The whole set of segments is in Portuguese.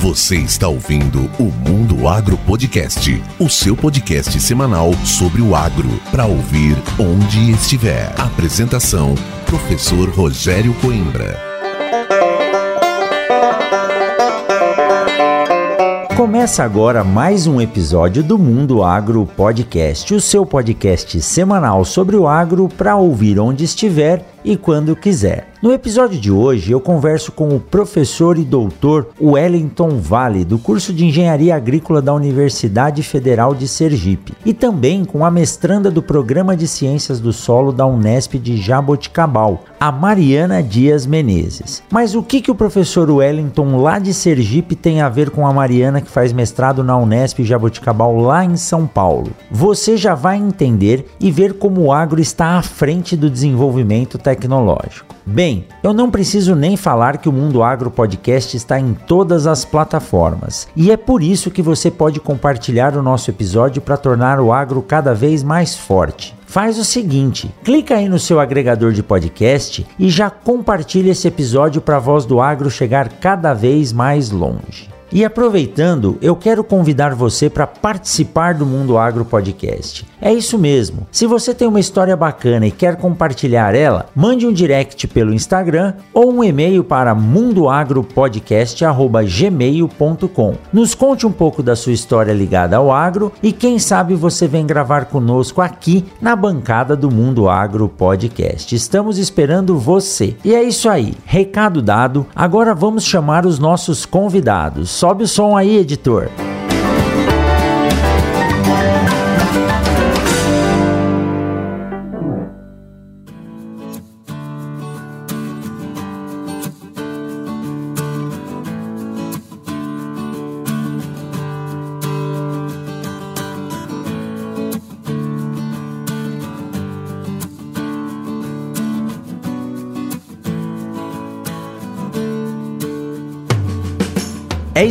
Você está ouvindo o Mundo Agro Podcast, o seu podcast semanal sobre o agro, para ouvir onde estiver. Apresentação: Professor Rogério Coimbra. Começa agora mais um episódio do Mundo Agro Podcast, o seu podcast semanal sobre o agro para ouvir onde estiver e quando quiser. No episódio de hoje eu converso com o professor e doutor Wellington Vale, do curso de Engenharia Agrícola da Universidade Federal de Sergipe, e também com a mestranda do Programa de Ciências do Solo da Unesp de Jaboticabal, a Mariana Dias Menezes. Mas o que, que o professor Wellington lá de Sergipe tem a ver com a Mariana que faz mestrado na Unesp Jaboticabal lá em São Paulo? Você já vai entender e ver como o agro está à frente do desenvolvimento tecnológico. Bem, eu não preciso nem falar que o Mundo Agro Podcast está em todas as plataformas. E é por isso que você pode compartilhar o nosso episódio para tornar o agro cada vez mais forte. Faz o seguinte, clica aí no seu agregador de podcast e já compartilha esse episódio para a voz do agro chegar cada vez mais longe. E aproveitando, eu quero convidar você para participar do Mundo Agro Podcast. É isso mesmo. Se você tem uma história bacana e quer compartilhar ela, mande um direct pelo Instagram ou um e-mail para mundoagropodcast@gmail.com. Nos conte um pouco da sua história ligada ao agro e quem sabe você vem gravar conosco aqui na bancada do Mundo Agro Podcast. Estamos esperando você. E é isso aí. Recado dado. Agora vamos chamar os nossos convidados. Sobe o som aí, editor.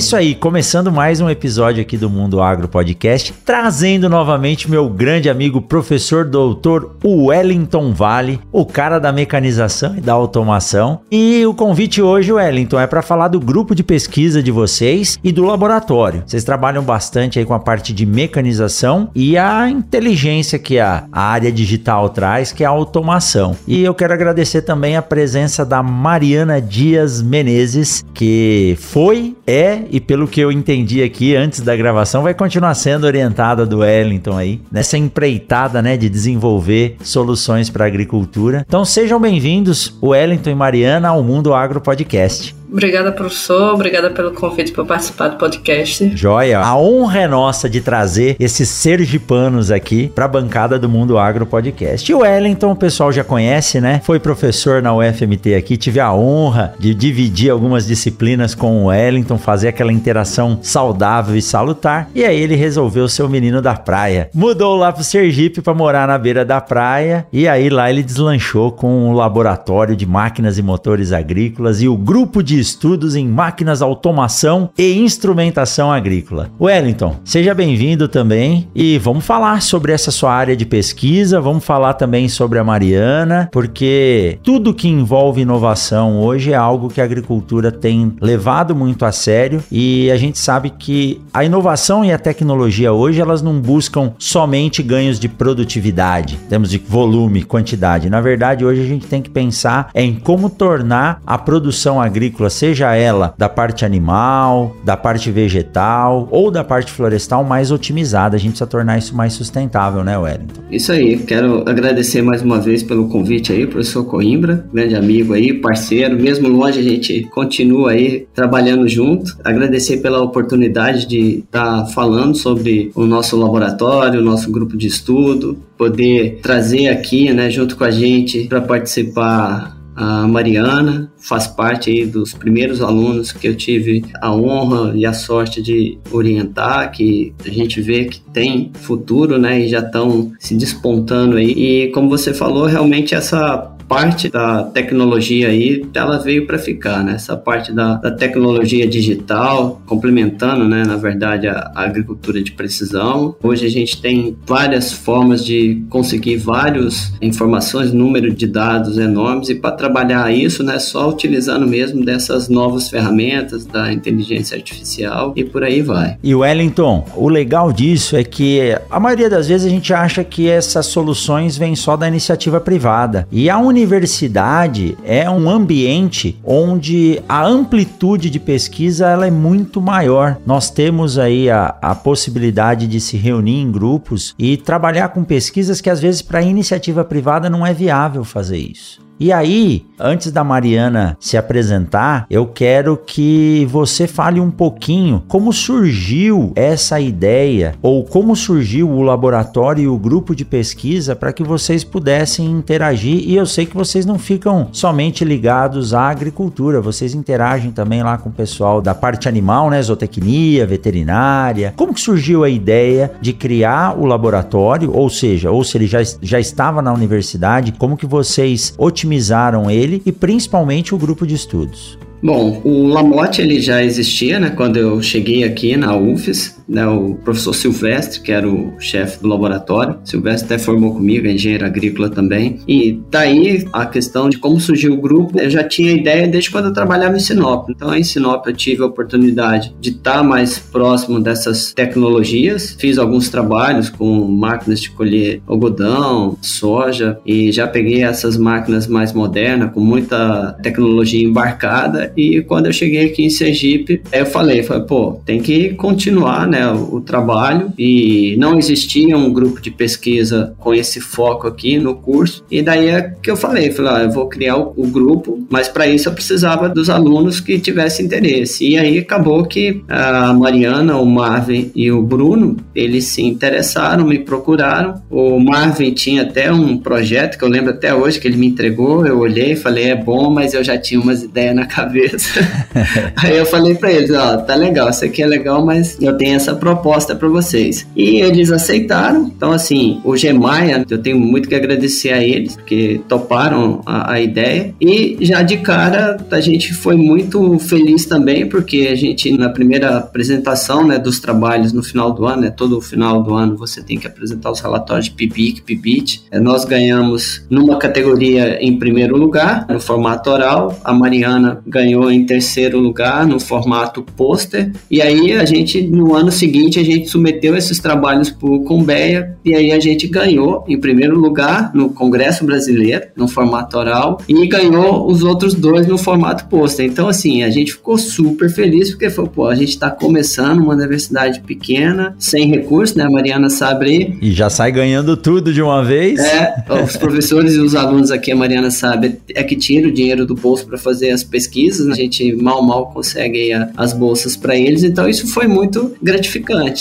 Isso aí, começando mais um episódio aqui do Mundo Agro Podcast, trazendo novamente meu grande amigo professor doutor Wellington Vale, o cara da mecanização e da automação. E o convite hoje, Wellington, é para falar do grupo de pesquisa de vocês e do laboratório. Vocês trabalham bastante aí com a parte de mecanização e a inteligência que a, área digital traz, que é a automação. E eu quero agradecer também a presença da Mariana Dias Menezes, que foi, é e pelo que eu entendi aqui antes da gravação, vai continuar sendo orientada do Wellington aí, nessa empreitada, né, de desenvolver soluções para a agricultura. Então sejam bem-vindos, Wellington e Mariana, ao Mundo Agro Podcast. Obrigada, professor. Obrigada pelo convite para participar do podcast. Joia. A honra é nossa de trazer esses sergipanos aqui para a bancada do Mundo Agro Podcast. E o Wellington, o pessoal já conhece, né? Foi professor na UFMT aqui. Tive a honra de dividir algumas disciplinas com o Wellington, fazer aquela interação saudável e salutar. E aí ele resolveu ser o menino da praia. Mudou lá pro Sergipe para morar na beira da praia. E aí lá ele deslanchou com o laboratório de máquinas e motores agrícolas e o grupo de estudos em máquinas, automação e instrumentação agrícola. Wellington, seja bem-vindo também e vamos falar sobre essa sua área de pesquisa, vamos falar também sobre a Mariana, porque tudo que envolve inovação hoje é algo que a agricultura tem levado muito a sério e a gente sabe que a inovação e a tecnologia hoje elas não buscam somente ganhos de produtividade, temos de volume, quantidade. Na verdade, hoje a gente tem que pensar em como tornar a produção agrícola seja ela da parte animal, da parte vegetal ou da parte florestal, mais otimizada. A gente precisa tornar isso mais sustentável, né, Wellington? Isso aí. Quero agradecer mais uma vez pelo convite aí, professor Coimbra, grande amigo aí, parceiro. Mesmo longe, a gente continua aí trabalhando junto. Agradecer pela oportunidade de estar tá falando sobre o nosso laboratório, o nosso grupo de estudo, poder trazer aqui, né, junto com a gente para participar a Mariana faz parte aí dos primeiros alunos que eu tive a honra e a sorte de orientar, que a gente vê que tem futuro, né, e já estão se despontando aí. E como você falou, realmente essa parte da tecnologia aí, ela veio para ficar, né? Essa parte da, da, tecnologia digital, complementando, né, na verdade, a, a, agricultura de precisão. Hoje a gente tem várias formas de conseguir várias informações, número de dados enormes, e para trabalhar isso, né, só utilizando mesmo dessas novas ferramentas da inteligência artificial e por aí vai. E Wellington, o legal disso é que a maioria das vezes a gente acha que essas soluções vêm só da iniciativa privada. E a universidade é um ambiente onde a amplitude de pesquisa ela é muito maior. Nós temos aí a, a possibilidade de se reunir em grupos e trabalhar com pesquisas que às vezes para iniciativa privada não é viável fazer isso. E aí, antes da Mariana se apresentar, eu quero que você fale um pouquinho como surgiu essa ideia ou como surgiu o laboratório e o grupo de pesquisa para que vocês pudessem interagir. E eu sei que vocês não ficam somente ligados à agricultura, vocês interagem também lá com o pessoal da parte animal, né, zootecnia, veterinária. Como que surgiu a ideia de criar o laboratório, ou seja, ou se ele já, já estava na universidade, como que vocês otimizaram otimizaram ele e principalmente o grupo de estudos. Bom, o Lamotte ele já existia, né? Quando eu cheguei aqui na UFES, né? O professor Silvestre, que era o chefe do laboratório, Silvestre até formou comigo, é engenheiro agrícola também. E daí a questão de como surgiu o grupo, eu já tinha ideia desde quando eu trabalhava em Sinop. Então, em Sinop eu tive a oportunidade de estar mais próximo dessas tecnologias. Fiz alguns trabalhos com máquinas de colher algodão, soja e já peguei essas máquinas mais modernas com muita tecnologia embarcada e quando eu cheguei aqui em Sergipe, eu falei, falei, pô, tem que continuar, né, o, o trabalho e não existia um grupo de pesquisa com esse foco aqui no curso. E daí é que eu falei, falei, ah, eu vou criar o, o grupo, mas para isso eu precisava dos alunos que tivessem interesse. E aí acabou que a Mariana, o Marvin e o Bruno, eles se interessaram, me procuraram. O Marvin tinha até um projeto que eu lembro até hoje que ele me entregou, eu olhei e falei, é bom, mas eu já tinha umas ideias na cabeça. Aí eu falei para eles, ó, tá legal, isso aqui é legal, mas eu tenho essa proposta para vocês. E eles aceitaram. Então, assim, o Gemaia, eu tenho muito que agradecer a eles, porque toparam a, a ideia. E já de cara, a gente foi muito feliz também, porque a gente, na primeira apresentação, né, dos trabalhos no final do ano, né, todo final do ano você tem que apresentar os relatórios de PIBIC, PIBIT. É, nós ganhamos numa categoria em primeiro lugar, no formato oral. A Mariana ganhou ganhou em terceiro lugar no formato pôster. E aí a gente, no ano seguinte, a gente submeteu esses trabalhos para o Combeia e aí a gente ganhou em primeiro lugar no Congresso Brasileiro, no formato oral, e ganhou os outros dois no formato pôster. Então, assim, a gente ficou super feliz porque foi, pô, a gente está começando uma universidade pequena, sem recursos, né? A Mariana sabe. E já sai ganhando tudo de uma vez. É, os professores e os alunos aqui, a Mariana sabe, é que tira o dinheiro do bolso para fazer as pesquisas né? a gente mal mal consegue as bolsas para eles, então isso foi muito gratificante.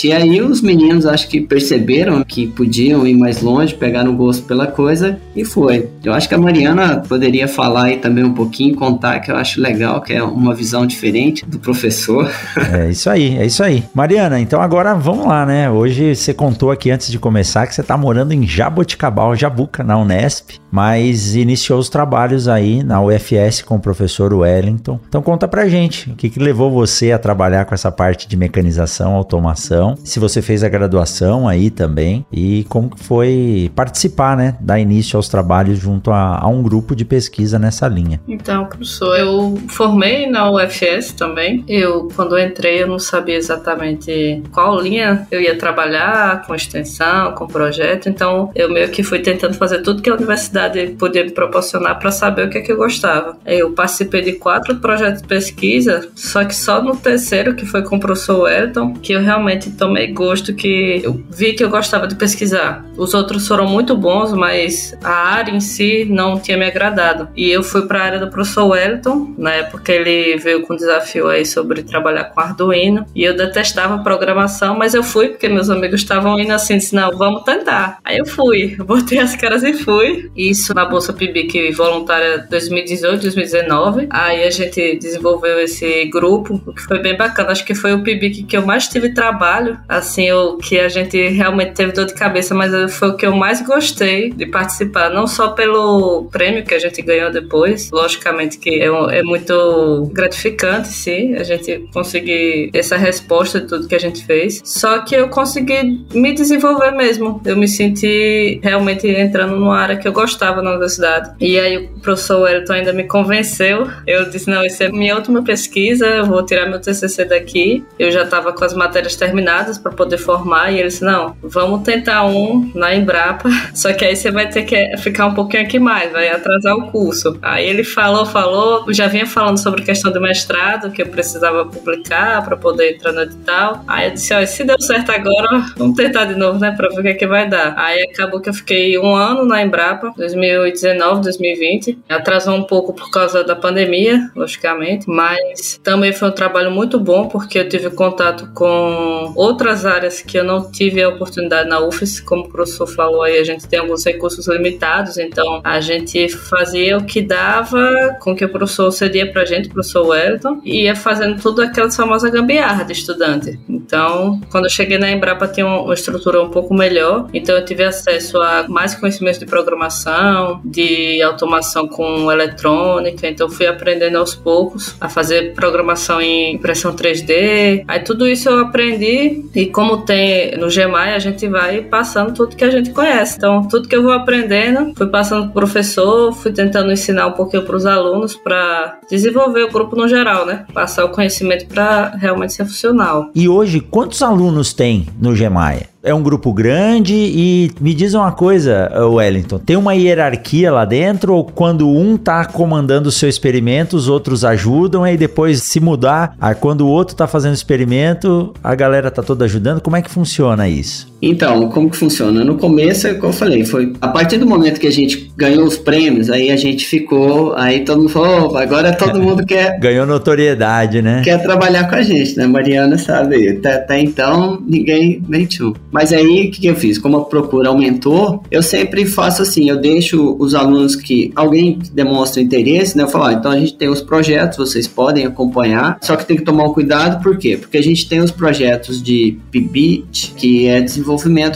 E aí os meninos acho que perceberam que podiam ir mais longe, pegaram gosto pela coisa e foi. Eu acho que a Mariana poderia falar aí também um pouquinho, contar que eu acho legal, que é uma visão diferente do professor. É isso aí, é isso aí. Mariana, então agora vamos lá, né? Hoje você contou aqui antes de começar que você está morando em Jaboticabal, Jabuca, na Unesp, mas iniciou os trabalhos aí na UFS com o professor Wellington então, então conta pra gente, o que, que levou você a trabalhar com essa parte de mecanização, automação, se você fez a graduação aí também e como foi participar, né, dar início aos trabalhos junto a, a um grupo de pesquisa nessa linha. Então, professor, eu formei na UFS também. Eu, quando eu entrei, eu não sabia exatamente qual linha eu ia trabalhar, com extensão, com projeto, então eu meio que fui tentando fazer tudo que a universidade podia me proporcionar para saber o que é que eu gostava. Eu participei de quatro projeto de pesquisa, só que só no terceiro, que foi com o professor Wellington, que eu realmente tomei gosto, que eu vi que eu gostava de pesquisar. Os outros foram muito bons, mas a área em si não tinha me agradado. E eu fui para a área do professor Wellington, na época ele veio com um desafio aí sobre trabalhar com Arduino, e eu detestava programação, mas eu fui porque meus amigos estavam indo assim, disse, não, vamos tentar. Aí eu fui, botei as caras e fui. Isso na Bolsa PIBIC voluntária 2018, 2019. Aí a gente desenvolveu esse grupo, o que foi bem bacana. Acho que foi o PIBIC que eu mais tive tive trabalho, assim, o que a gente realmente teve dor de cabeça, mas foi o que eu mais gostei de participar, não só pelo prêmio que a gente ganhou depois, logicamente que é, é muito gratificante, sim, a gente conseguir essa resposta de tudo que a gente fez, só que eu consegui me desenvolver mesmo, eu me senti realmente entrando numa área que eu gostava na universidade. E aí o professor Wellington ainda me convenceu, eu disse, não, isso é minha última pesquisa, eu vou tirar meu TCC daqui, eu já estava com as matérias terminadas para poder formar, e ele disse, não, vamos tentar um na Embrapa, só que aí você vai ter que ficar um pouquinho aqui mais, vai atrasar o curso. Aí ele falou, falou, já vinha falando sobre questão do mestrado, que eu precisava publicar para poder entrar no edital. Aí eu disse, olha, se deu certo agora, vamos tentar de novo, né, para ver o que, é que vai dar. Aí acabou que eu fiquei um ano na Embrapa, 2019, 2020. Atrasou um pouco por causa da pandemia, logicamente, mas também foi um trabalho muito bom porque eu tive contato com outras áreas que eu não tive a oportunidade na UFES, como o professor falou aí, a gente tem alguns recursos limitados, então a gente fazia o que dava com que o professor cedia pra gente, o professor Wellington, e ia fazendo tudo aquela famosa gambiarra de estudante. Então, quando eu cheguei na Embrapa tinha uma estrutura um pouco melhor, então eu tive acesso a mais conhecimentos de programação, de automação com eletrônica, então fui aprendendo aos poucos a fazer programação em impressão 3D. Aí tudo isso eu aprendi e como tem no GMAI, a gente vai passando tudo que a gente conhece. Então, tudo que eu vou aprendendo, fui passando pro professor, fui tentando ensinar um pouquinho para os alunos para desenvolver o grupo no geral, né? Passar o conhecimento para realmente ser funcional. E hoje, quantos alunos tem no GMAI? É um grupo grande e me diz uma coisa, Wellington, tem uma hierarquia lá dentro ou quando um tá comandando o seu experimento, os outros ajudam e depois se mudar, aí quando o outro tá fazendo experimento, a galera tá toda ajudando, como é que funciona isso? Então, como que funciona? No começo, como eu falei, foi a partir do momento que a gente ganhou os prêmios, aí a gente ficou, aí todo mundo falou, oh, agora todo mundo quer... ganhou notoriedade, né? Quer trabalhar com a gente, né? Mariana sabe, até, até então ninguém mentiu. Mas aí, o que, que, eu fiz? Como a procura aumentou, eu sempre faço assim, eu deixo os alunos que, alguém que demonstra interesse, né? Eu falo, ah, então a gente tem os projetos, vocês podem acompanhar, só que tem que tomar um cuidado, por quê? Porque a gente tem os projetos de PIBIT, que é desenvolvimento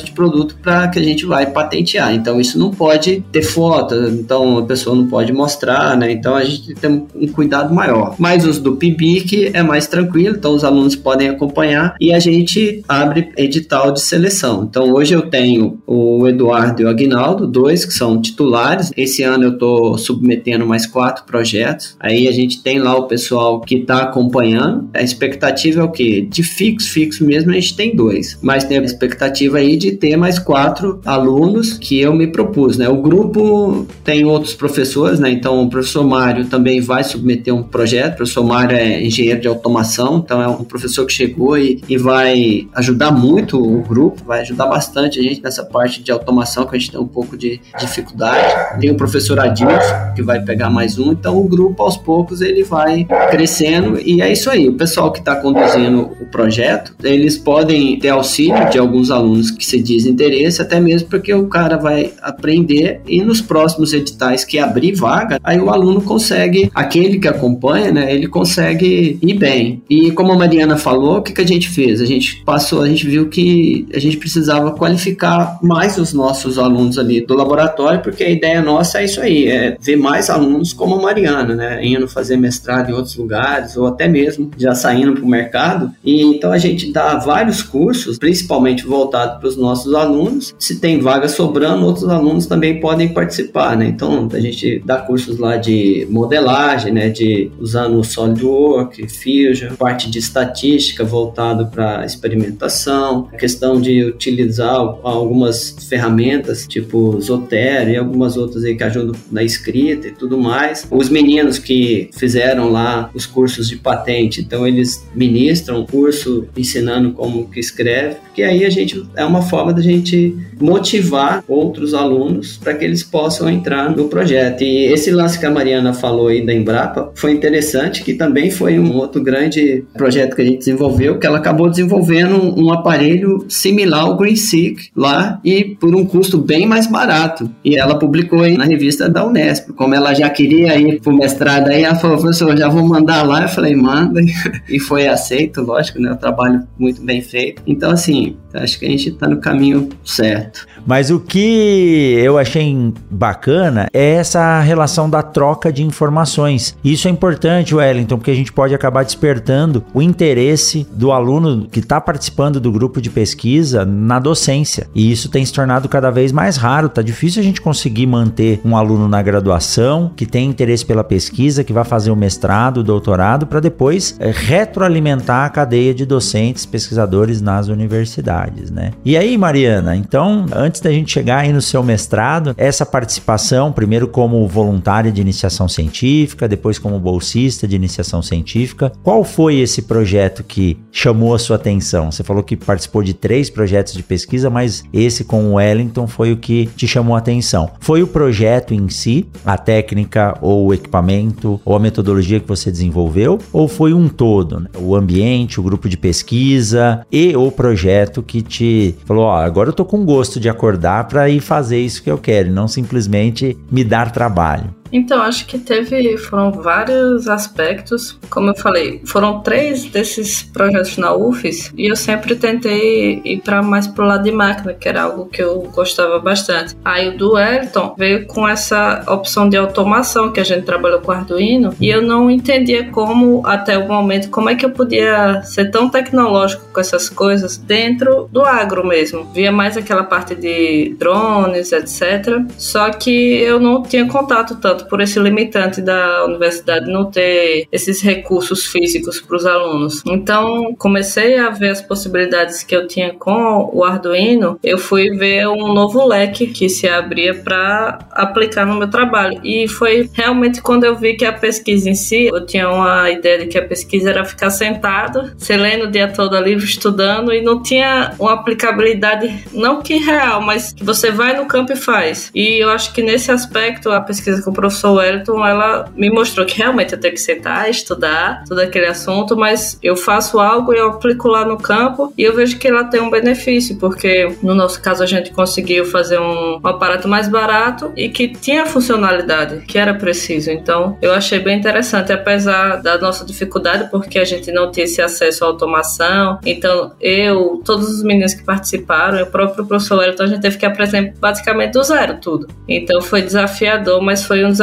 de produto para que a gente vai patentear, então isso não pode ter foto, então a pessoa não pode mostrar, né? Então a gente tem um cuidado maior. Mas os do PIBIC é mais tranquilo, então os alunos podem acompanhar e a gente abre edital de seleção seleção. Então hoje eu tenho o Eduardo e o Aguinaldo, dois que são titulares. Esse ano eu estou submetendo mais quatro projetos. Aí a gente tem lá o pessoal que está acompanhando. A expectativa é o quê? De fixo, fixo mesmo, a gente tem dois. Mas tem a expectativa aí de ter mais quatro alunos que eu me propus, né? O grupo tem outros professores, né? Então o professor Mário também vai submeter um projeto. O professor Mário é engenheiro de automação, então é um professor que chegou e, e vai ajudar muito o grupo vai ajudar bastante a gente nessa parte de automação que a gente tem um pouco de dificuldade. Tem o professor Adilson, que vai pegar mais um, então o grupo aos poucos ele vai crescendo e é isso aí. O pessoal que está conduzindo o projeto, eles podem ter auxílio de alguns alunos que se diz interesse, até mesmo porque o cara vai aprender e nos próximos editais que abrir vaga, aí o aluno consegue, aquele que acompanha, né, ele consegue ir bem. E como a Mariana falou, o que, que a gente fez? A gente passou, a gente viu que a gente precisava qualificar mais os nossos alunos ali do laboratório, porque a ideia nossa é isso aí, é ver mais alunos como a Mariana, né, indo fazer mestrado em outros lugares, ou até mesmo já saindo para o mercado. E então a gente dá vários cursos, principalmente voltados para os nossos alunos. Se tem vaga sobrando, outros alunos também podem participar, né? Então a gente dá cursos lá de modelagem, né, de usando o SolidWorks, Fusion, parte de estatística voltado para experimentação, questão de utilizar algumas ferramentas, tipo Zotero e algumas outras aí que ajudam na escrita e tudo mais. Os meninos que fizeram lá os cursos de patente, então eles ministram curso ensinando como que escreve, porque aí a gente é uma forma da gente motivar outros alunos para que eles possam entrar no projeto. E esse lance que a Mariana falou aí da Embrapa foi interessante, que também foi um outro grande projeto que a gente desenvolveu, que ela acabou desenvolvendo um aparelho similar ao GreenSeek lá e por um custo bem mais barato. E ela publicou aí na revista da Unesp. Como ela já queria ir pro mestrado aí, ela falou, professor, já vou mandar lá. Eu falei, manda. E foi aceito, lógico, né? O trabalho muito bem feito. Então, assim, acho que a gente está no caminho certo. Mas o que eu achei bacana é essa relação da troca de informações. Isso é importante, Wellington, porque a gente pode acabar despertando o interesse do aluno que está participando do grupo de pesquisa na docência. E isso tem se tornado cada vez mais raro. Tá difícil a gente conseguir manter um aluno na graduação que tem interesse pela pesquisa, que vai fazer o mestrado, o doutorado, para depois eh, retroalimentar a cadeia de docentes, pesquisadores nas universidades, né? E aí, Mariana, então, antes da gente chegar aí no seu mestrado, essa participação, primeiro como voluntária de iniciação científica, depois como bolsista de iniciação científica, qual foi esse projeto que chamou a sua atenção? Você falou que participou de três projetos de pesquisa, mas esse com o Wellington foi o que te chamou a atenção. Foi o projeto em si, a técnica ou o equipamento ou a metodologia que você desenvolveu, ou foi um todo, né? o ambiente, o grupo de pesquisa e o projeto que te falou, ó, agora eu tô com gosto de acordar para ir fazer isso que eu quero, não simplesmente me dar trabalho. Então, acho que teve, foram vários aspectos. Como eu falei, foram três desses projetos na UFES e eu sempre tentei ir para mais pro lado de máquina, que era algo que eu gostava bastante. Aí o do Wellington veio com essa opção de automação que a gente trabalhou com Arduino e eu não entendia como, até o momento, como é que eu podia ser tão tecnológico com essas coisas dentro do agro mesmo. Via mais aquela parte de drones, etc. Só que eu não tinha contato tanto por esse limitante da universidade não ter esses recursos físicos para os alunos. Então, comecei a ver as possibilidades que eu tinha com o Arduino, eu fui ver um novo leque que se abria para aplicar no meu trabalho. E foi realmente quando eu vi que a pesquisa em si, eu tinha uma ideia de que a pesquisa era ficar sentado, se lendo o dia todo ali, estudando, e não tinha uma aplicabilidade, não que real, mas que você vai no campo e faz. E eu acho que nesse aspecto, a pesquisa que o professor Wellington, ela me mostrou que realmente eu tenho que sentar, estudar todo aquele assunto, mas eu faço algo e eu aplico lá no campo e eu vejo que ela tem um benefício, porque no nosso caso a gente conseguiu fazer um, um aparato mais barato e que tinha funcionalidade, que era preciso. Então eu achei bem interessante, apesar da nossa dificuldade, porque a gente não tinha esse acesso à automação. Então eu, todos os meninos que participaram, o próprio professor Wellington, a gente teve que aprender basicamente do zero tudo. Então foi desafiador, mas foi um desafio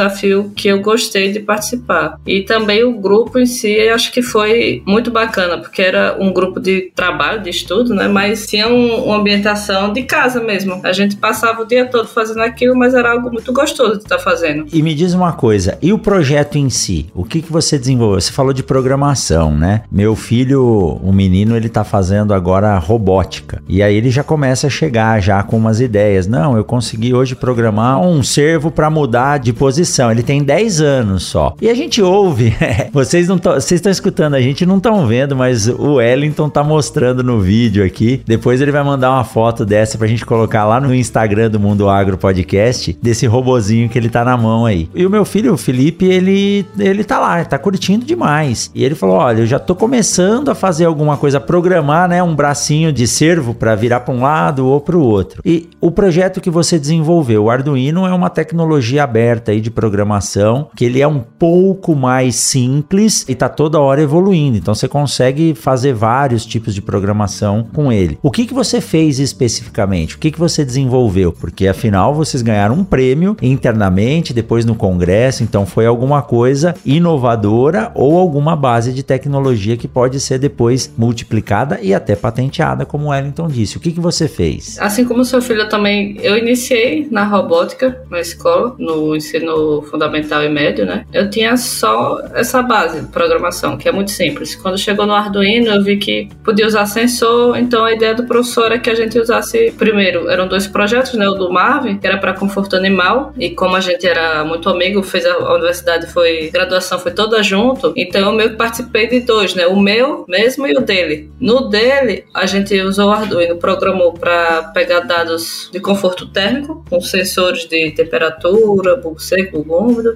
que eu gostei de participar. E também o grupo em si, acho que foi muito bacana, porque era um grupo de trabalho, de estudo, né? Mas tinha um, uma ambientação de casa mesmo. A gente passava o dia todo fazendo aquilo, mas era algo muito gostoso de estar fazendo. E me diz uma coisa, e o projeto em si? O que, que você desenvolveu? Você falou de programação, né? Meu filho, o menino, ele tá fazendo agora robótica. E aí ele já começa a chegar já com umas ideias. Não, eu consegui hoje programar um servo para mudar de posição ele tem 10 anos só. E a gente ouve, vocês não vocês estão escutando a gente, não estão vendo, mas o Wellington tá mostrando no vídeo aqui. Depois ele vai mandar uma foto dessa pra gente colocar lá no Instagram do Mundo Agro Podcast, desse robozinho que ele tá na mão aí. E o meu filho, o Felipe, ele ele tá lá, tá curtindo demais. E ele falou: "Olha, eu já tô começando a fazer alguma coisa, programar, né, um bracinho de servo para virar para um lado ou para o outro". E o projeto que você desenvolveu, o Arduino é uma tecnologia aberta aí de programação, que ele é um pouco mais simples e tá toda hora evoluindo. Então você consegue fazer vários tipos de programação com ele. O que que você fez especificamente? O que que você desenvolveu? Porque afinal vocês ganharam um prêmio internamente, depois no congresso, então foi alguma coisa inovadora ou alguma base de tecnologia que pode ser depois multiplicada e até patenteada, como o Wellington disse. O que que você fez? Assim como seu filho também, eu iniciei na robótica na escola, no ensino fundamental e médio, né? Eu tinha só essa base de programação, que é muito simples. Quando chegou no Arduino, eu vi que podia usar sensor, então a ideia do professor é que a gente usasse primeiro, eram dois projetos, né, o do Marvin, que era para conforto animal, e como a gente era muito amigo, fez a, a universidade foi graduação foi toda junto, então eu meio que participei de dois, né? O meu mesmo e o dele. No dele, a gente usou o Arduino, programou para pegar dados de conforto térmico com sensores de temperatura, bulbo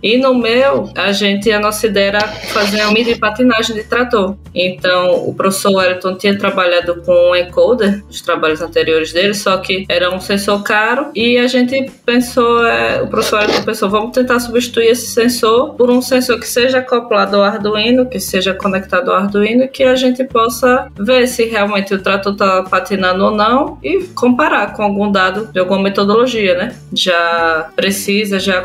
E no meu, a gente, a nossa ideia era fazer uma de patinagem de trator. Então, o professor Wellington tinha trabalhado com um encoder, os trabalhos anteriores dele, só que era um sensor caro e a gente pensou, é, o professor Wellington pensou, vamos tentar substituir esse sensor por um sensor que seja acoplado ao Arduino, que seja conectado ao Arduino que a gente possa ver se realmente o trator está patinando ou não e comparar com algum dado de alguma metodologia, né? Já precisa, já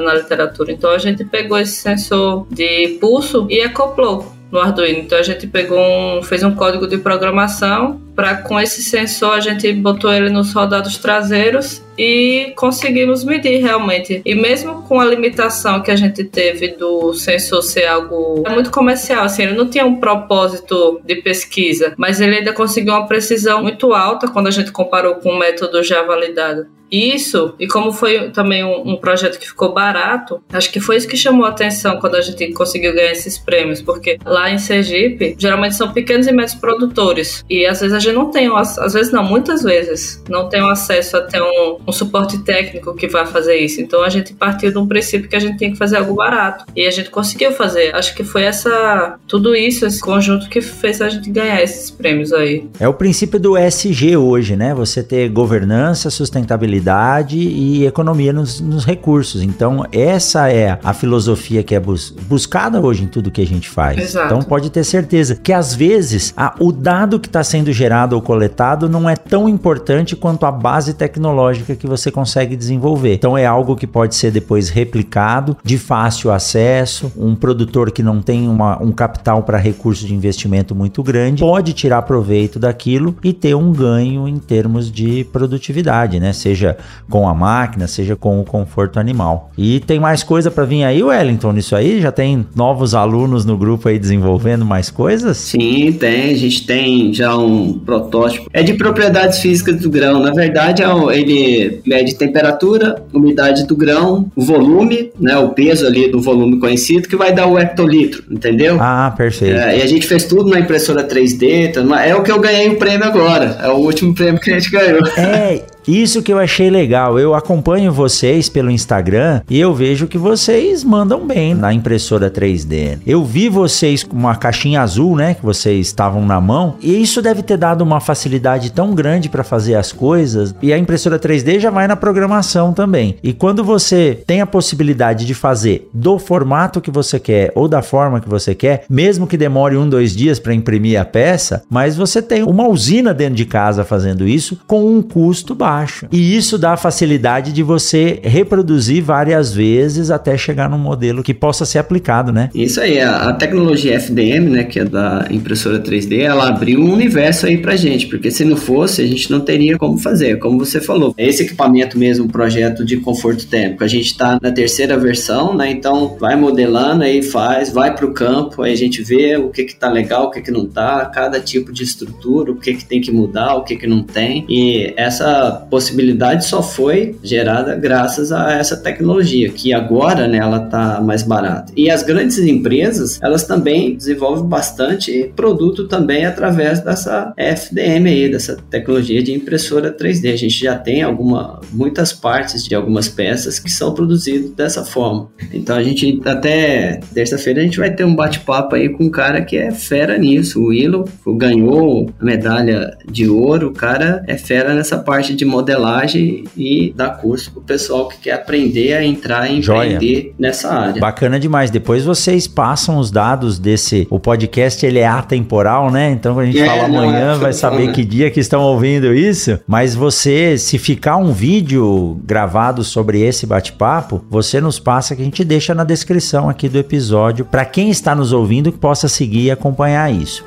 na literatura. Então a gente pegou esse sensor de pulso e acoplou no Arduino. Então a gente pegou um, fez um código de programação para com esse sensor a gente botou ele nos rodados traseiros e conseguimos medir realmente. E mesmo com a limitação que a gente teve do sensor ser algo muito comercial, assim, ele não tinha um propósito de pesquisa, mas ele ainda conseguiu uma precisão muito alta quando a gente comparou com o método já validado. Isso, e como foi também um, um, projeto que ficou barato, acho que foi isso que chamou a atenção quando a gente conseguiu ganhar esses prêmios, porque lá em Sergipe, geralmente são pequenos e médios produtores, e às vezes a gente não tem, às vezes não, muitas vezes, não tem acesso a ter um, um suporte técnico que vai fazer isso. Então a gente partiu de um princípio que a gente tem que fazer algo barato, e a gente conseguiu fazer. Acho que foi essa, tudo isso, esse conjunto que fez a gente ganhar esses prêmios aí. É o princípio do SG hoje, né? Você ter governança, sustentabilidade e economia nos, nos, recursos. Então, essa é a filosofia que é bus buscada hoje em tudo que a gente faz. Exato. Então, pode ter certeza que às vezes a, o dado que está sendo gerado ou coletado não é tão importante quanto a base tecnológica que você consegue desenvolver. Então, é algo que pode ser depois replicado, de fácil acesso. Um produtor que não tem uma, um capital para recurso de investimento muito grande pode tirar proveito daquilo e ter um ganho em termos de produtividade, né? Seja com a máquina, seja com o conforto animal. E tem mais coisa para vir aí, Wellington, nisso aí? Já tem novos alunos no grupo aí desenvolvendo mais coisas? Sim, tem. A gente tem já um protótipo. É de propriedades físicas do grão. Na verdade, é ele mede temperatura, umidade do grão, o volume, né, o peso ali do volume conhecido, que vai dar o hectolitro, entendeu? Ah, perfeito. É, e a gente fez tudo na impressora 3D. Tá, é o que eu ganhei o prêmio agora. É o último prêmio que a gente ganhou. É, isso que eu achei legal. Eu acompanho vocês pelo Instagram e eu vejo que vocês mandam bem na impressora 3D. Eu vi vocês com uma caixinha azul, né, que vocês estavam na mão, e isso deve ter dado uma facilidade tão grande para fazer as coisas. E a impressora 3D já vai na programação também. E quando você tem a possibilidade de fazer do formato que você quer ou da forma que você quer, mesmo que demore um, dois dias para imprimir a peça, mas você tem uma usina dentro de casa fazendo isso com um custo baixo baixo. E isso dá a facilidade de você reproduzir várias vezes até chegar num modelo que possa ser aplicado, né? Isso aí, a, tecnologia FDM, né, que é da impressora 3D, ela abriu um universo aí pra gente, porque se não fosse, a gente não teria como fazer, como você falou. Esse equipamento mesmo, projeto de conforto térmico, a gente tá na terceira versão, né, então vai modelando aí, faz, vai pro campo, aí a gente vê o que que tá legal, o que que não tá, cada tipo de estrutura, o que que tem que mudar, o que que não tem, e essa possibilidade só foi gerada graças a essa tecnologia, que agora né, ela está mais barata. E as grandes empresas, elas também desenvolvem bastante produto também através dessa FDM aí, dessa tecnologia de impressora 3D. A gente já tem alguma, muitas partes de algumas peças que são produzidas dessa forma. Então a gente até terça-feira a gente vai ter um bate-papo aí com um cara que é fera nisso. O Willow ganhou a medalha de ouro, o cara é fera nessa parte de modelagem e dar curso pro pessoal que quer aprender a entrar e empreender nessa área. Bacana demais. Depois vocês passam os dados desse. O podcast ele é atemporal, né? Então quando a gente é, fala amanhã, é vai saber que dia que estão ouvindo isso. Mas você, se ficar um vídeo gravado sobre esse bate-papo, você nos passa que a gente deixa na descrição aqui do episódio para quem está nos ouvindo que possa seguir e acompanhar isso.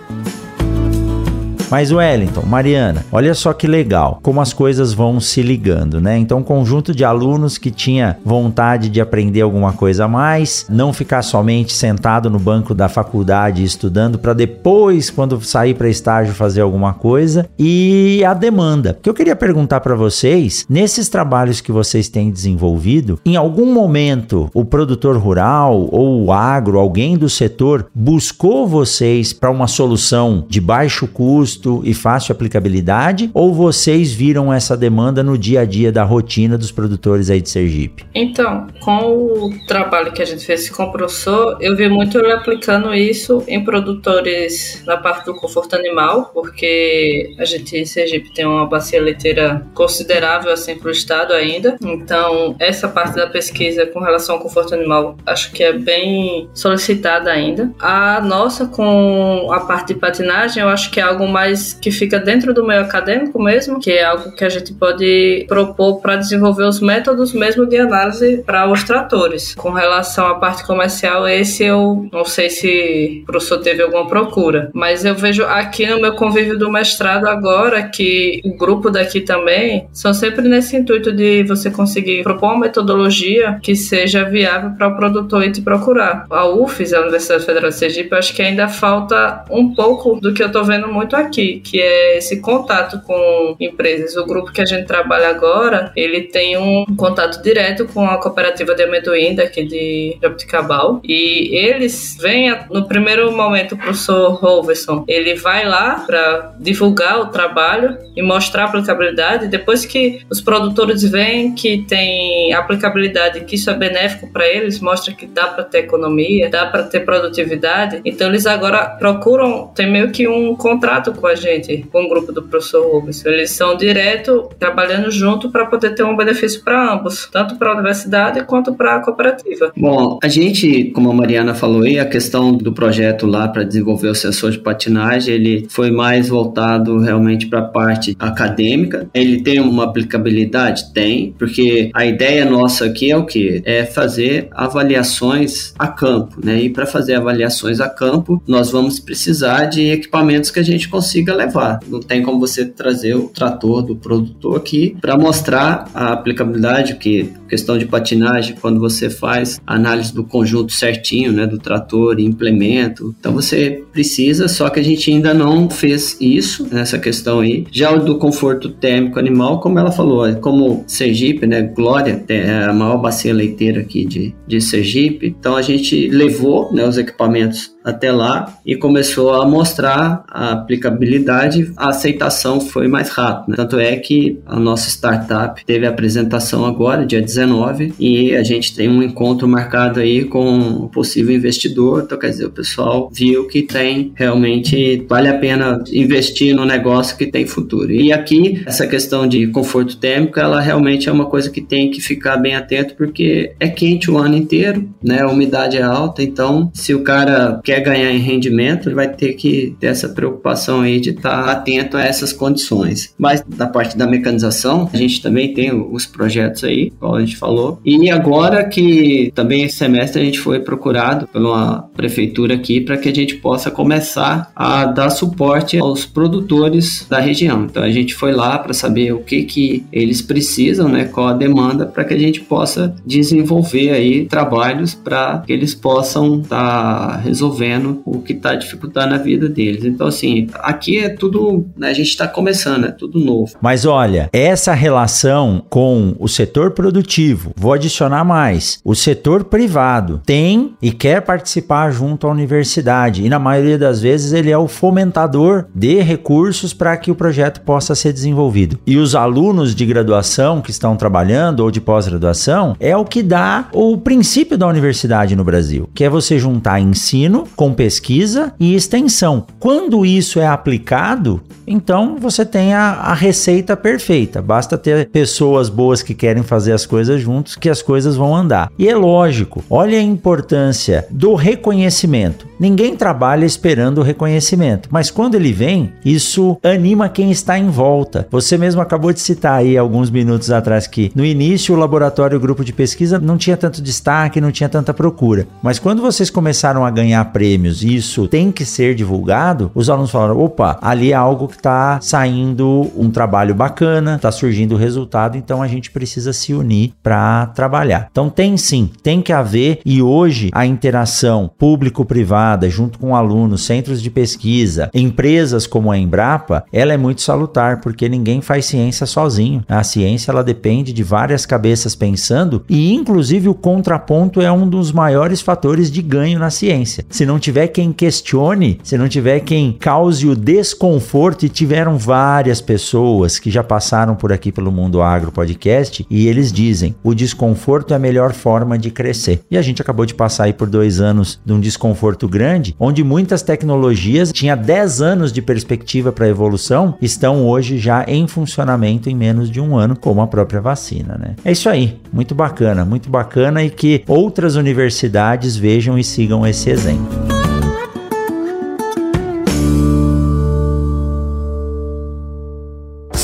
Mas Wellington, Mariana, olha só que legal como as coisas vão se ligando, né? Então, um conjunto de alunos que tinha vontade de aprender alguma coisa a mais, não ficar somente sentado no banco da faculdade estudando para depois, quando sair para estágio, fazer alguma coisa, e a demanda. Que eu queria perguntar para vocês, nesses trabalhos que vocês têm desenvolvido, em algum momento o produtor rural ou o agro, alguém do setor, buscou vocês para uma solução de baixo custo e fácil aplicabilidade ou vocês viram essa demanda no dia a dia da rotina dos produtores aí de Sergipe? Então, com o trabalho que a gente fez com o professor, eu vi muito ele aplicando isso em produtores na parte do conforto animal, porque a gente em Sergipe tem uma bacia leiteira considerável assim para o estado ainda. Então, essa parte da pesquisa com relação ao conforto animal, acho que é bem solicitada ainda. A nossa com a parte de patinagem, eu acho que é algo mais que fica dentro do meio acadêmico mesmo, que é algo que a gente pode propor para desenvolver os métodos mesmo de análise para os tratores. Com relação à parte comercial, esse eu não sei se o professor teve alguma procura, mas eu vejo aqui no meu convívio do mestrado agora que o grupo daqui também são sempre nesse intuito de você conseguir propor uma metodologia que seja viável para o produtor ir te procurar. A UFES, a Universidade Federal de Sergipe, eu acho que ainda falta um pouco do que eu estou vendo muito aqui, que é esse contato com empresas. O grupo que a gente trabalha agora, ele tem um contato direto com a cooperativa de amendoim daqui de Jabuticabal e eles vêm no primeiro momento o professor Roverson, ele vai lá para divulgar o trabalho e mostrar a aplicabilidade. Depois que os produtores veem que tem aplicabilidade, que isso é benéfico para eles, mostra que dá para ter economia, dá para ter produtividade. Então eles agora procuram, tem meio que um contrato com a gente, com o grupo do professor Rubens. Eles são direto trabalhando junto para poder ter um benefício para ambos, tanto para a universidade quanto para a cooperativa. Bom, a gente, como a Mariana falou aí, a questão do projeto lá para desenvolver o sensor de patinagem, ele foi mais voltado realmente para a parte acadêmica. Ele tem uma aplicabilidade? Tem, porque a ideia nossa aqui é o que? É fazer avaliações a campo, né? E para fazer avaliações a campo, nós vamos precisar de equipamentos que a gente consiga levar. Não tem como você trazer o trator do produtor aqui para mostrar a aplicabilidade, que questão de patinagem, quando você faz análise do conjunto certinho, né, do trator e implemento. Então você precisa, só que a gente ainda não fez isso nessa questão aí. Já o do conforto térmico animal, como ela falou, como Sergipe, né, Glória, é a maior bacia leiteira aqui de, de Sergipe. Então a gente levou né, os equipamentos até lá e começou a mostrar a aplicabilidade, a aceitação foi mais rápida. Tanto é que a nossa startup teve a apresentação agora, dia 19, e a gente tem um encontro marcado aí com um possível investidor. Então, quer dizer, o pessoal viu que tem realmente vale a pena investir no negócio que tem futuro. E aqui, essa questão de conforto térmico, ela realmente é uma coisa que tem que ficar bem atento, porque é quente o ano inteiro, né? A umidade é alta, então se o cara quer ganhar em rendimento, ele vai ter que ter essa preocupação aí de estar tá atento a essas condições. Mas da parte da mecanização, a gente também tem os projetos aí, como a gente falou. E agora que também esse semestre a gente foi procurado pela prefeitura aqui para que a gente possa começar a dar suporte aos produtores da região. Então a gente foi lá para saber o que que eles precisam, né, qual a demanda para que a gente possa desenvolver aí trabalhos para que eles possam estar tá resolvendo resolvendo o que está dificultando a vida deles. Então, assim, aqui é tudo, né, a gente está começando, é tudo novo. Mas olha, essa relação com o setor produtivo, vou adicionar mais, o setor privado tem e quer participar junto à universidade, e na maioria das vezes ele é o fomentador de recursos para que o projeto possa ser desenvolvido. E os alunos de graduação que estão trabalhando ou de pós-graduação é o que dá o princípio da universidade no Brasil, que é você juntar ensino com pesquisa e extensão. Quando isso é aplicado, então você tem a, a, receita perfeita. Basta ter pessoas boas que querem fazer as coisas juntos que as coisas vão andar. E é lógico, olha a importância do reconhecimento. Ninguém trabalha esperando o reconhecimento, mas quando ele vem, isso anima quem está em volta. Você mesmo acabou de citar aí alguns minutos atrás que no início o laboratório, o grupo de pesquisa não tinha tanto destaque, não tinha tanta procura, mas quando vocês começaram a ganhar prêmios e isso tem que ser divulgado, os alunos falaram: opa, ali é algo que está saindo um trabalho bacana, está surgindo resultado, então a gente precisa se unir para trabalhar. Então tem sim, tem que haver e hoje a interação público-privada junto com alunos, centros de pesquisa, empresas como a Embrapa, ela é muito salutar porque ninguém faz ciência sozinho. A ciência ela depende de várias cabeças pensando e inclusive o contraponto é um dos maiores fatores de ganho na ciência. Se não tiver quem questione, se não tiver quem cause o desconforto e tiveram várias pessoas que já passaram por aqui pelo Mundo Agro Podcast e eles dizem: o desconforto é a melhor forma de crescer. E a gente acabou de passar aí por dois anos de um desconforto grande, onde muitas tecnologias tinha 10 anos de perspectiva para evolução, estão hoje já em funcionamento em menos de um ano, como a própria vacina, né? É isso aí, muito bacana, muito bacana e que outras universidades vejam e sigam esse exemplo.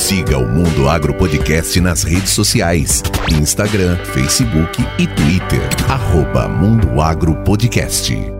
Siga o Mundo Agro Podcast nas redes sociais: Instagram, Facebook e Twitter. Arroba Mundo Agro Podcast.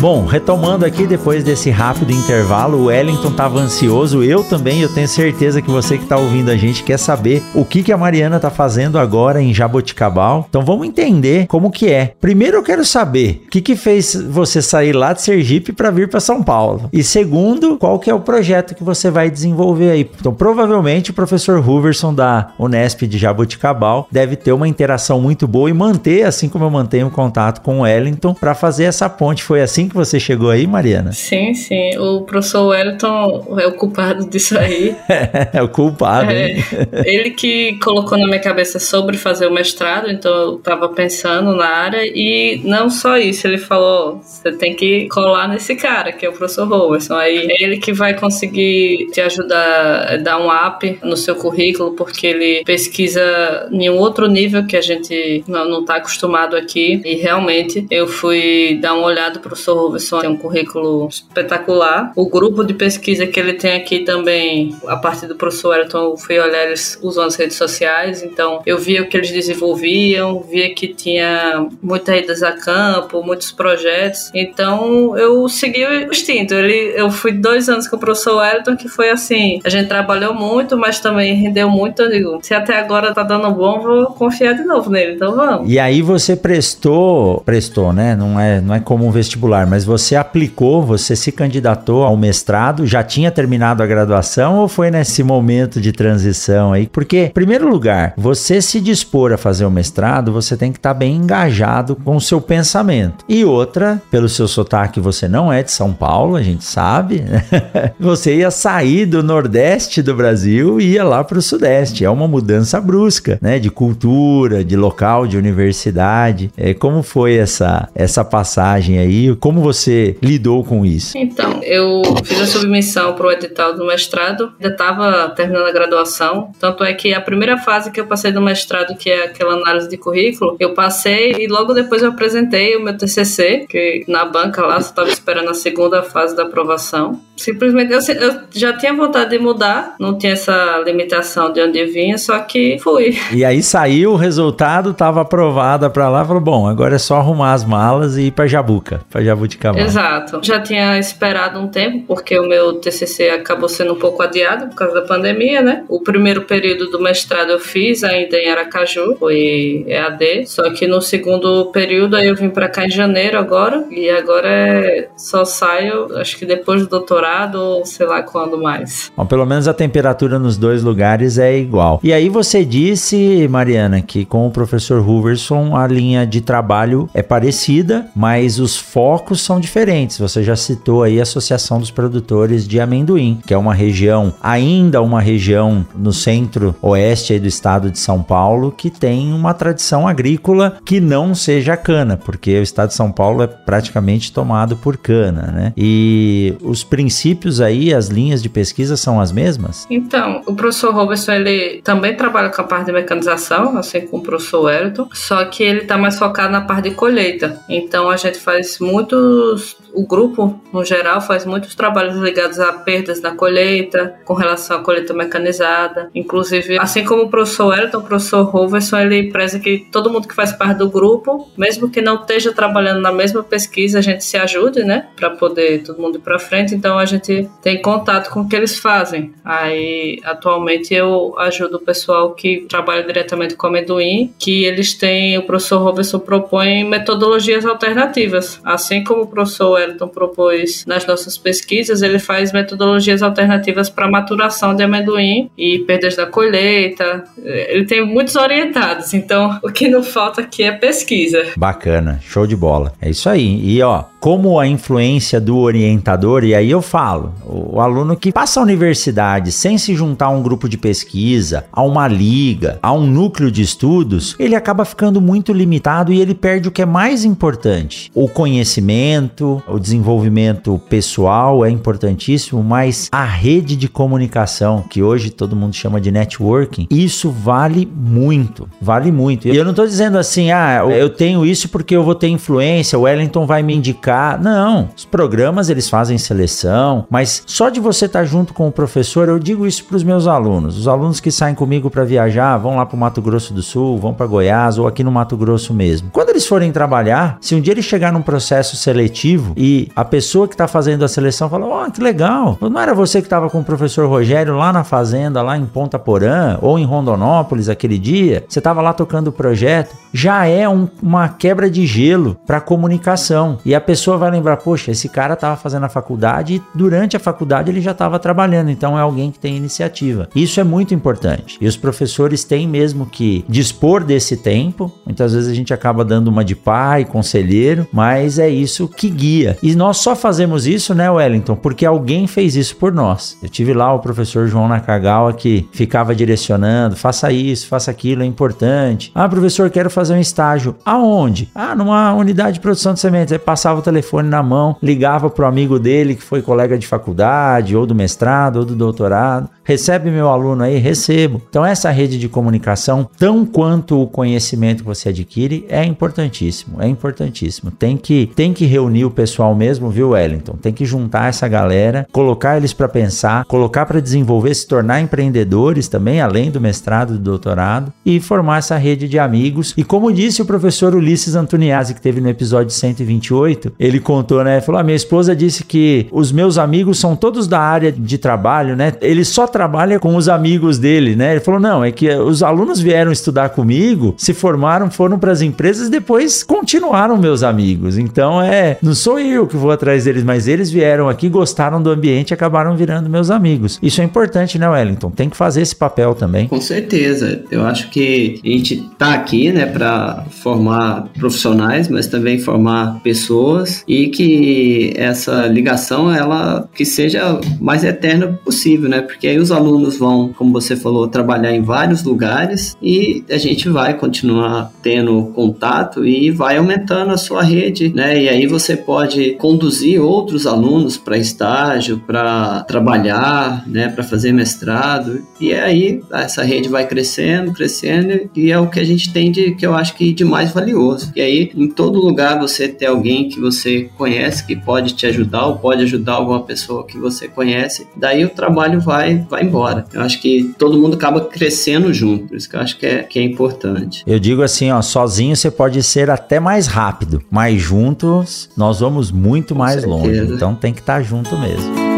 Bom, retomando aqui depois desse rápido intervalo, o Wellington estava ansioso, eu também, eu tenho certeza que você que está ouvindo a gente quer saber o que, que a Mariana está fazendo agora em Jaboticabal. Então vamos entender como que é. Primeiro eu quero saber o que, que fez você sair lá de Sergipe para vir para São Paulo. E segundo, qual que é o projeto que você vai desenvolver aí. Então provavelmente o professor Huverson da Unesp de Jaboticabal deve ter uma interação muito boa e manter, assim como eu mantenho contato com o Wellington, para fazer essa ponte. Foi assim que você chegou aí, Mariana? Sim, sim. O professor Wellington é o culpado disso aí. é o culpado, é, Ele que colocou na minha cabeça sobre fazer o mestrado, então eu estava pensando na área e não só isso, ele falou, você tem que colar nesse cara, que é o professor Robertson. Aí ele que vai conseguir te ajudar a dar um up no seu currículo, porque ele pesquisa em um outro nível que a gente não está acostumado aqui. E realmente eu fui dar uma olhada pro professor Roverson tem um currículo espetacular. O grupo de pesquisa que ele tem aqui também, a partir do professor Elton, eu fui olhar, eles usam as redes sociais, então eu via o que eles desenvolviam, via que tinha muitas idas a campo, muitos projetos, então eu segui o instinto. Ele, eu fui dois anos com o professor Wellington, que foi assim, a gente trabalhou muito, mas também rendeu muito, eu digo, se até agora tá dando bom, vou confiar de novo nele, então vamos. E aí você prestou, prestou, né? Não é, não é como um vestibular, mas você aplicou, você se candidatou ao mestrado, já tinha terminado a graduação ou foi nesse momento de transição aí? Porque, em primeiro lugar, você se dispor a fazer o mestrado, você tem que estar tá bem engajado com o seu pensamento. E outra, pelo seu sotaque, você não é de São Paulo, a gente sabe, né? você ia sair do Nordeste do Brasil e ia lá para o Sudeste. É uma mudança brusca, né? De cultura, de local, de universidade. É, como foi essa, essa passagem aí? Como como você lidou com isso? Então, eu fiz a submissão para o edital do mestrado, ainda estava terminando a graduação, tanto é que a primeira fase que eu passei do mestrado, que é aquela análise de currículo, eu passei e logo depois eu apresentei o meu TCC, que na banca lá só estava esperando a segunda fase da aprovação. Simplesmente eu, eu, já tinha vontade de mudar, não tinha essa limitação de onde eu vinha, só que fui. E aí saiu o resultado, estava aprovada para lá, falou: bom, agora é só arrumar as malas e ir para Jabuca, para Jabuca Exato. Já tinha esperado um tempo, porque o meu TCC acabou sendo um pouco adiado por causa da pandemia, né? O primeiro período do mestrado eu fiz ainda em Aracaju, foi EAD, só que no segundo período aí eu vim para cá em janeiro agora, e agora é, só saio, acho que depois do doutorado, ou sei lá quando mais. Bom, pelo menos a temperatura nos dois lugares é igual. E aí você disse, Mariana, que com o professor Huverson a linha de trabalho é parecida, mas os focos são diferentes. Você já citou aí a Associação dos Produtores de Amendoim, que é uma região, ainda uma região no centro-oeste do estado de São Paulo, que tem uma tradição agrícola que não seja cana, porque o estado de São Paulo é praticamente tomado por cana, né? E os princípios princípios aí, as linhas de pesquisa são as mesmas? Então, o professor Robertson, ele também trabalha com a parte de mecanização, assim como o professor Wellington, só que ele está mais focado na parte de colheita. Então, a gente faz muitos o grupo, no geral, faz muitos trabalhos ligados a perdas na colheita, com relação à colheita mecanizada. Inclusive, assim como o professor Wellington, o professor Roverson, ele preza que todo mundo que faz parte do grupo, mesmo que não esteja trabalhando na mesma pesquisa, a gente se ajude, né? Para poder todo mundo ir para frente. Então, a gente tem contato com o que eles fazem. Aí, atualmente, eu ajudo o pessoal que trabalha diretamente com amendoim, que eles têm, o professor Roverson propõe metodologias alternativas. Assim como o professor Wellington propôs nas nossas pesquisas, ele faz metodologias alternativas para maturação de amendoim e perdas da colheita. Ele tem muitos orientados, então o que não falta aqui é pesquisa. Bacana, show de bola. É isso aí. E ó, como a influência do orientador, e aí eu falo, o aluno que passa a universidade sem se juntar a um grupo de pesquisa, a uma liga, a um núcleo de estudos, ele acaba ficando muito limitado e ele perde o que é mais importante: o conhecimento, o desenvolvimento pessoal é importantíssimo, mas a rede de comunicação, que hoje todo mundo chama de networking, isso vale muito, vale muito. E eu não estou dizendo assim, ah, eu tenho isso porque eu vou ter influência, o Wellington vai me indicar. Não, os programas eles fazem seleção, mas só de você estar tá junto com o professor, eu digo isso para os meus alunos. Os alunos que saem comigo para viajar, vão lá para o Mato Grosso do Sul, vão para Goiás ou aqui no Mato Grosso mesmo. Quando eles forem trabalhar, se um dia ele chegar num processo seletivo e a pessoa que está fazendo a seleção fala: Ó, oh, que legal, não era você que estava com o professor Rogério lá na fazenda, lá em Ponta Porã ou em Rondonópolis aquele dia? Você estava lá tocando o projeto? Já é um, uma quebra de gelo para comunicação. E a pessoa vai lembrar: Poxa, esse cara estava fazendo a faculdade e durante a faculdade ele já estava trabalhando, então é alguém que tem iniciativa. Isso é muito importante. E os professores têm mesmo que dispor desse tempo. Muitas vezes a gente acaba dando uma de pai, conselheiro, mas é isso que guia. E nós só fazemos isso, né, Wellington, porque alguém fez isso por nós. Eu tive lá o professor João Nakagawa que ficava direcionando, faça isso, faça aquilo, é importante. Ah, professor, quero fazer um estágio. Aonde? Ah, numa unidade de produção de sementes. Aí passava o telefone na mão, ligava pro amigo dele que foi colega de faculdade, ou do mestrado, ou do doutorado. Recebe meu aluno aí? Recebo. Então, essa rede de comunicação, tão quanto o conhecimento que você adquire, é importantíssimo. É importantíssimo. Tem que, tem que reunir o pessoal mesmo, viu, Wellington? Tem que juntar essa galera, colocar eles para pensar, colocar para desenvolver, se tornar empreendedores também, além do mestrado e do doutorado, e formar essa rede de amigos. E como disse o professor Ulisses Antoniazzi, que teve no episódio 128, ele contou, né? Falou: ah, minha esposa disse que os meus amigos são todos da área de trabalho, né? Ele só trabalha com os amigos dele, né? Ele falou: não, é que os alunos vieram estudar comigo, se formaram, foram para as empresas e depois continuaram meus amigos. Então é, não sou eu que vou atrás deles, mas eles vieram aqui, gostaram do ambiente e acabaram virando meus amigos. Isso é importante, né, Wellington? Tem que fazer esse papel também. Com certeza. Eu acho que a gente tá aqui, né, para formar profissionais, mas também formar pessoas e que essa ligação ela que seja mais eterna possível, né? Porque aí os os alunos vão, como você falou, trabalhar em vários lugares e a gente vai continuar tendo contato e vai aumentando a sua rede, né? E aí você pode conduzir outros alunos para estágio, para trabalhar, né? Para fazer mestrado e aí essa rede vai crescendo, crescendo e é o que a gente tem de que eu acho que de mais valioso. E aí em todo lugar você ter alguém que você conhece que pode te ajudar ou pode ajudar alguma pessoa que você conhece, daí o trabalho vai vai embora. Eu acho que todo mundo acaba crescendo junto, por isso que eu acho que é, que é importante. Eu digo assim, ó, sozinho você pode ser até mais rápido, mas juntos nós vamos muito Com mais certeza. longe. Então tem que estar tá junto mesmo.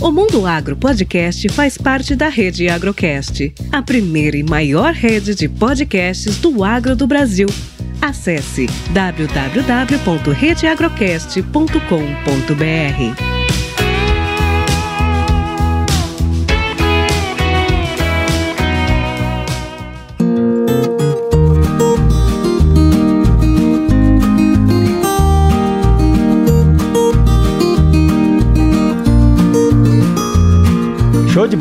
O Mundo Agro Podcast faz parte da Rede Agrocast, a primeira e maior rede de podcasts do agro do Brasil. Acesse www.redeagrocast.com.br.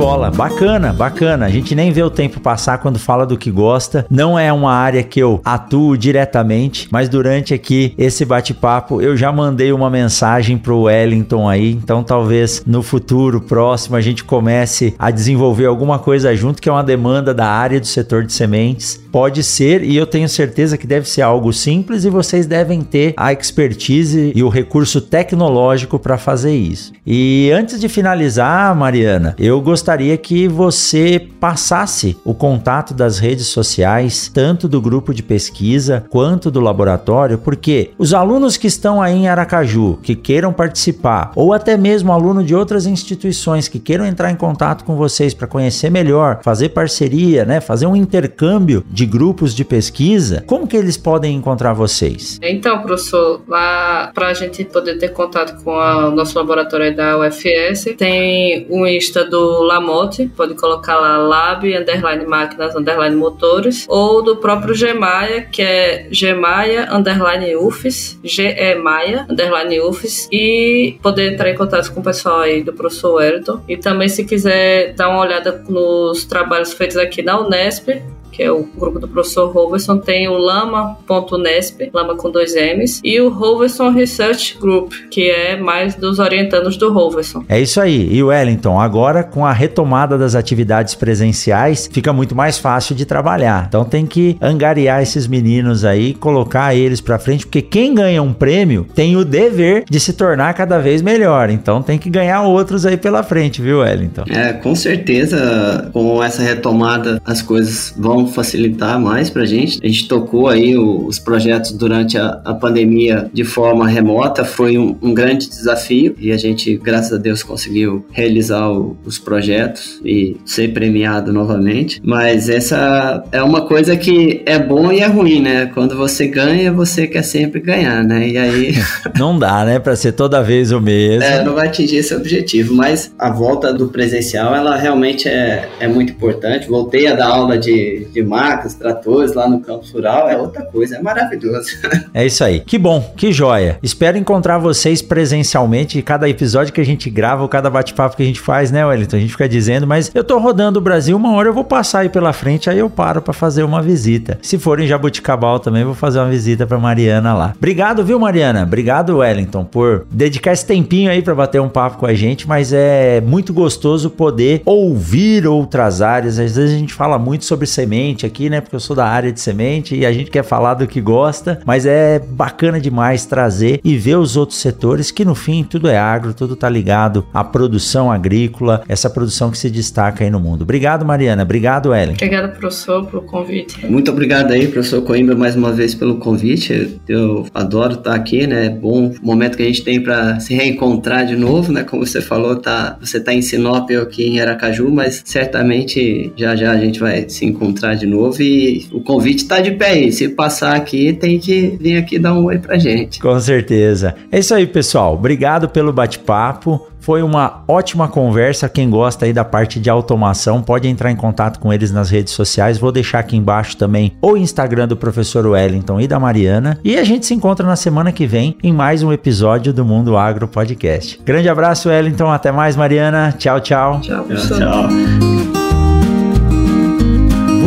bola, bacana, bacana. A gente nem vê o tempo passar quando fala do que gosta. Não é uma área que eu atuo diretamente, mas durante aqui esse bate-papo eu já mandei uma mensagem pro Wellington aí, então talvez no futuro próximo a gente comece a desenvolver alguma coisa junto que é uma demanda da área do setor de sementes. Pode ser e eu tenho certeza que deve ser algo simples e vocês devem ter a expertise e o recurso tecnológico para fazer isso. E antes de finalizar, Mariana, eu gostaria que você passasse o contato das redes sociais, tanto do grupo de pesquisa quanto do laboratório, porque os alunos que estão aí em Aracaju, que queiram participar, ou até mesmo aluno de outras instituições que queiram entrar em contato com vocês para conhecer melhor, fazer parceria, né, fazer um intercâmbio de grupos de pesquisa, como que eles podem encontrar vocês? Então, professor, lá para a gente poder ter contato com o nosso laboratório da UFS, tem o Insta do Lamote, pode colocar lá lab, underline máquinas, underline motores, ou do próprio Gemaia, que é Gemaia, underline UFES, G-E-Maia, underline UFES, e poder entrar em contato com o pessoal aí do professor Wellington. E também se quiser dar uma olhada nos trabalhos feitos aqui na Unesp, que é o grupo do professor Roverson, tem o lama.nesp, lama com dois M's, e o Roverson Research Group, que é mais dos orientandos do Roverson. É isso aí. E Wellington, agora com a retomada das atividades presenciais, fica muito mais fácil de trabalhar. Então tem que angariar esses meninos aí, colocar eles para frente, porque quem ganha um prêmio tem o dever de se tornar cada vez melhor. Então tem que ganhar outros aí pela frente, viu, Wellington? É, com certeza, com essa retomada, as coisas vão facilitar mais para a gente. A gente tocou aí os projetos durante a, a, pandemia de forma remota, foi um, um, grande desafio e a gente, graças a Deus, conseguiu realizar o, os projetos e ser premiado novamente. Mas essa é uma coisa que é bom e é ruim, né? Quando você ganha, você quer sempre ganhar, né? E aí. não dá, né? Para ser toda vez o mesmo. É, não vai atingir esse objetivo, mas a volta do presencial, ela realmente é, é muito importante. Voltei a dar aula de, de máquinas, tratores lá no campo rural, é outra coisa, é maravilhoso. é isso aí. Que bom, que joia. Espero encontrar vocês presencialmente cada episódio que a gente grava, cada bate-papo que a gente faz, né, Wellington? A gente fica dizendo, mas eu tô rodando o Brasil, uma hora eu vou passar aí pela frente, aí eu paro para fazer uma visita. Se for em Jabuticabal também, vou fazer uma visita para Mariana lá. Obrigado, viu, Mariana? Obrigado, Wellington, por dedicar esse tempinho aí para bater um papo com a gente, mas é muito gostoso poder ouvir outras áreas. Às vezes a gente fala muito sobre semente semente aqui, né? Porque eu sou da área de semente e a gente quer falar do que gosta, mas é bacana demais trazer e ver os outros setores que no fim tudo é agro, tudo tá ligado à produção agrícola, essa produção que se destaca aí no mundo. Obrigado, Mariana. Obrigado, Ellen. Obrigada, professor, pelo convite. Muito obrigado aí, professor Coimbra, mais uma vez pelo convite. Eu adoro estar aqui, né? É bom momento que a gente tem para se reencontrar de novo, né? Como você falou, tá, você tá em Sinop, eu aqui em Aracaju, mas certamente já já a gente vai se encontrar de novo e o convite está de pé aí. Se passar aqui, tem que vir aqui dar um oi pra gente. Com certeza. É isso aí, pessoal. Obrigado pelo bate-papo. Foi uma ótima conversa. Quem gosta aí da parte de automação pode entrar em contato com eles nas redes sociais. Vou deixar aqui embaixo também o Instagram do professor Wellington e da Mariana. E a gente se encontra na semana que vem em mais um episódio do Mundo Agro Podcast. Grande abraço, Wellington. Até mais, Mariana. Tchau, tchau. Tchau, tchau. tchau.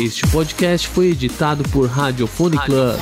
Este podcast foi editado por Radiofone Club.